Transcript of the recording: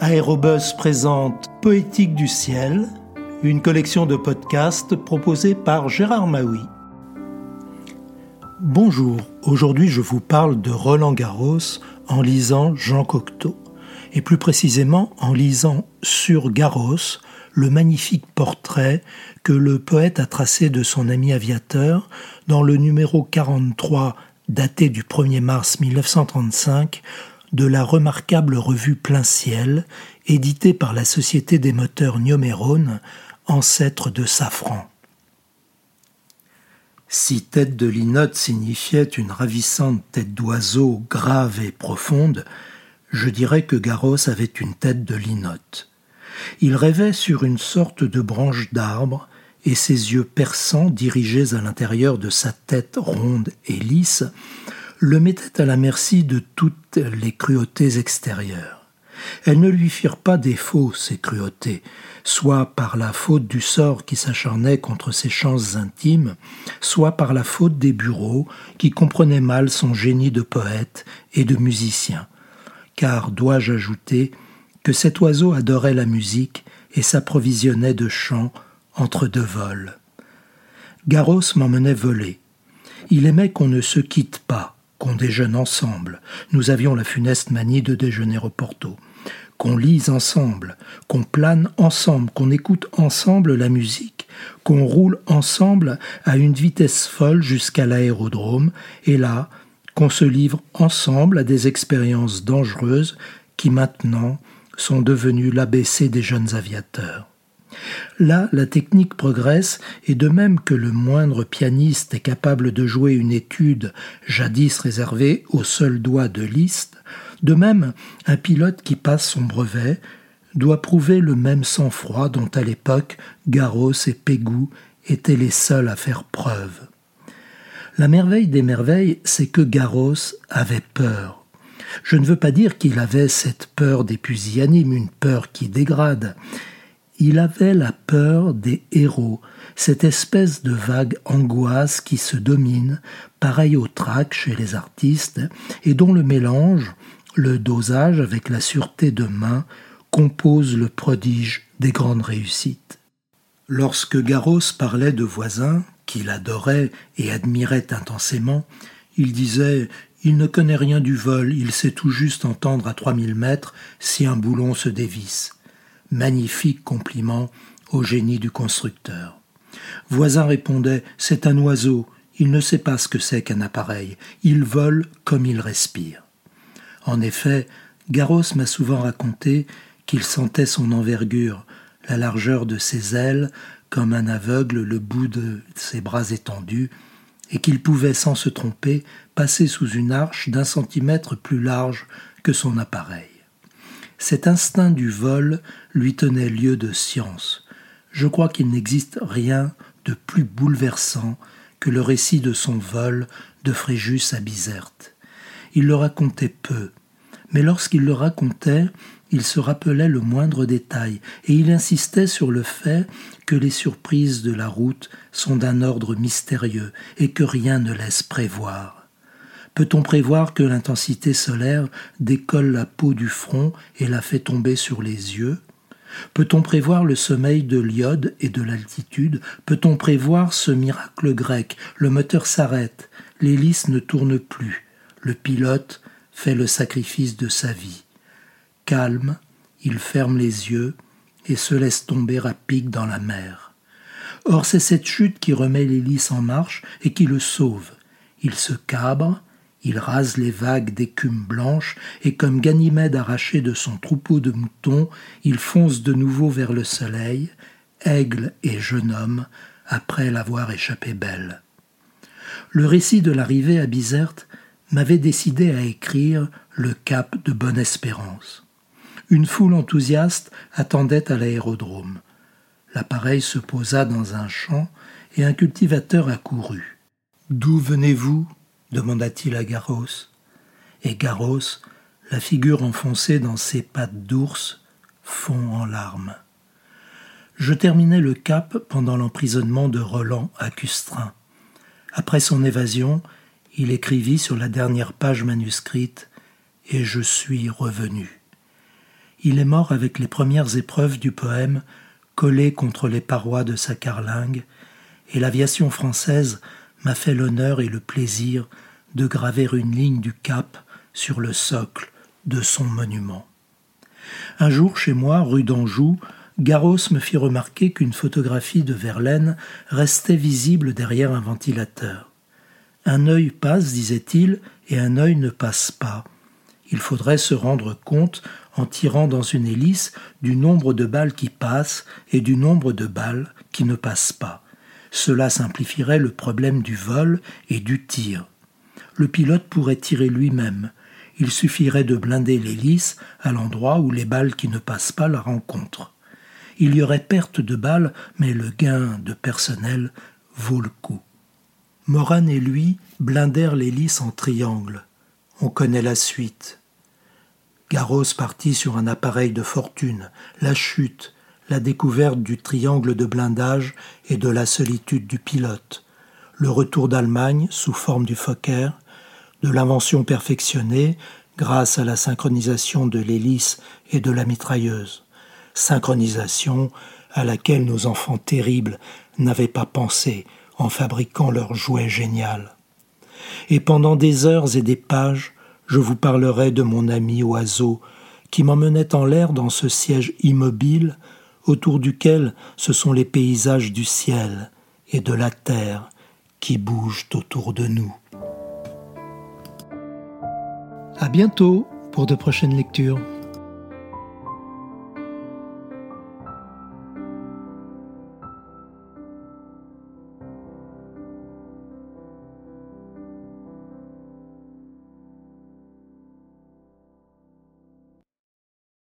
Aérobus présente Poétique du ciel, une collection de podcasts proposée par Gérard Maui. Bonjour, aujourd'hui je vous parle de Roland Garros en lisant Jean Cocteau, et plus précisément en lisant sur Garros le magnifique portrait que le poète a tracé de son ami aviateur dans le numéro 43 daté du 1er mars 1935 de la remarquable revue Plein Ciel, éditée par la Société des moteurs Niomérone, ancêtre de Safran. Si tête de linotte signifiait une ravissante tête d'oiseau grave et profonde, je dirais que Garros avait une tête de linotte. Il rêvait sur une sorte de branche d'arbre, et ses yeux perçants, dirigés à l'intérieur de sa tête ronde et lisse, le mettaient à la merci de toutes les cruautés extérieures. Elles ne lui firent pas défaut, ces cruautés, soit par la faute du sort qui s'acharnait contre ses chances intimes, soit par la faute des bureaux qui comprenaient mal son génie de poète et de musicien. Car, dois-je ajouter, que cet oiseau adorait la musique et s'approvisionnait de chants entre deux vols. Garros m'emmenait voler. Il aimait qu'on ne se quitte pas, qu'on déjeune ensemble. Nous avions la funeste manie de déjeuner au Porto. Qu'on lise ensemble, qu'on plane ensemble, qu'on écoute ensemble la musique, qu'on roule ensemble à une vitesse folle jusqu'à l'aérodrome, et là, qu'on se livre ensemble à des expériences dangereuses qui maintenant sont devenues l'ABC des jeunes aviateurs. Là, la technique progresse, et de même que le moindre pianiste est capable de jouer une étude jadis réservée au seul doigt de Liszt, de même, un pilote qui passe son brevet doit prouver le même sang-froid dont à l'époque Garros et Pégou étaient les seuls à faire preuve. La merveille des merveilles, c'est que Garros avait peur. Je ne veux pas dire qu'il avait cette peur des pusillanimes, une peur qui dégrade, il avait la peur des héros, cette espèce de vague angoisse qui se domine, pareil au trac chez les artistes, et dont le mélange, le dosage avec la sûreté de main, compose le prodige des grandes réussites. Lorsque Garros parlait de voisins, qu'il adorait et admirait intensément, il disait Il ne connaît rien du vol, il sait tout juste entendre à trois mille mètres si un boulon se dévisse magnifique compliment au génie du constructeur. Voisin répondait C'est un oiseau, il ne sait pas ce que c'est qu'un appareil, il vole comme il respire. En effet, Garros m'a souvent raconté qu'il sentait son envergure, la largeur de ses ailes, comme un aveugle le bout de ses bras étendus, et qu'il pouvait sans se tromper passer sous une arche d'un centimètre plus large que son appareil. Cet instinct du vol lui tenait lieu de science. Je crois qu'il n'existe rien de plus bouleversant que le récit de son vol de Fréjus à Bizerte. Il le racontait peu, mais lorsqu'il le racontait, il se rappelait le moindre détail, et il insistait sur le fait que les surprises de la route sont d'un ordre mystérieux et que rien ne laisse prévoir. Peut-on prévoir que l'intensité solaire décolle la peau du front et la fait tomber sur les yeux? Peut-on prévoir le sommeil de l'iode et de l'altitude? Peut-on prévoir ce miracle grec? Le moteur s'arrête, l'hélice ne tourne plus, le pilote fait le sacrifice de sa vie. Calme, il ferme les yeux et se laisse tomber à pic dans la mer. Or c'est cette chute qui remet l'hélice en marche et qui le sauve. Il se cabre, il rase les vagues d'écume blanche, et comme Ganymède arraché de son troupeau de moutons, il fonce de nouveau vers le soleil, aigle et jeune homme, après l'avoir échappé belle. Le récit de l'arrivée à Bizerte m'avait décidé à écrire le cap de Bonne-Espérance. Une foule enthousiaste attendait à l'aérodrome. L'appareil se posa dans un champ et un cultivateur accourut. D'où venez-vous? Demanda-t-il à Garros. Et Garros, la figure enfoncée dans ses pattes d'ours, fond en larmes. Je terminai le cap pendant l'emprisonnement de Roland à Custrin. Après son évasion, il écrivit sur la dernière page manuscrite Et je suis revenu. Il est mort avec les premières épreuves du poème collé contre les parois de sa carlingue, et l'aviation française m'a fait l'honneur et le plaisir de graver une ligne du cap sur le socle de son monument. Un jour, chez moi, rue d'Anjou, Garros me fit remarquer qu'une photographie de Verlaine restait visible derrière un ventilateur. Un œil passe, disait-il, et un œil ne passe pas. Il faudrait se rendre compte, en tirant dans une hélice, du nombre de balles qui passent et du nombre de balles qui ne passent pas. Cela simplifierait le problème du vol et du tir. Le pilote pourrait tirer lui-même. Il suffirait de blinder l'hélice à l'endroit où les balles qui ne passent pas la rencontrent. Il y aurait perte de balles, mais le gain de personnel vaut le coup. Moran et lui blindèrent l'hélice en triangle. On connaît la suite. Garros partit sur un appareil de fortune, la chute, la découverte du triangle de blindage et de la solitude du pilote, le retour d'Allemagne sous forme du Fokker, de l'invention perfectionnée grâce à la synchronisation de l'hélice et de la mitrailleuse, synchronisation à laquelle nos enfants terribles n'avaient pas pensé en fabriquant leur jouet génial. Et pendant des heures et des pages, je vous parlerai de mon ami oiseau qui m'emmenait en l'air dans ce siège immobile autour duquel ce sont les paysages du ciel et de la terre qui bougent autour de nous. À bientôt pour de prochaines lectures.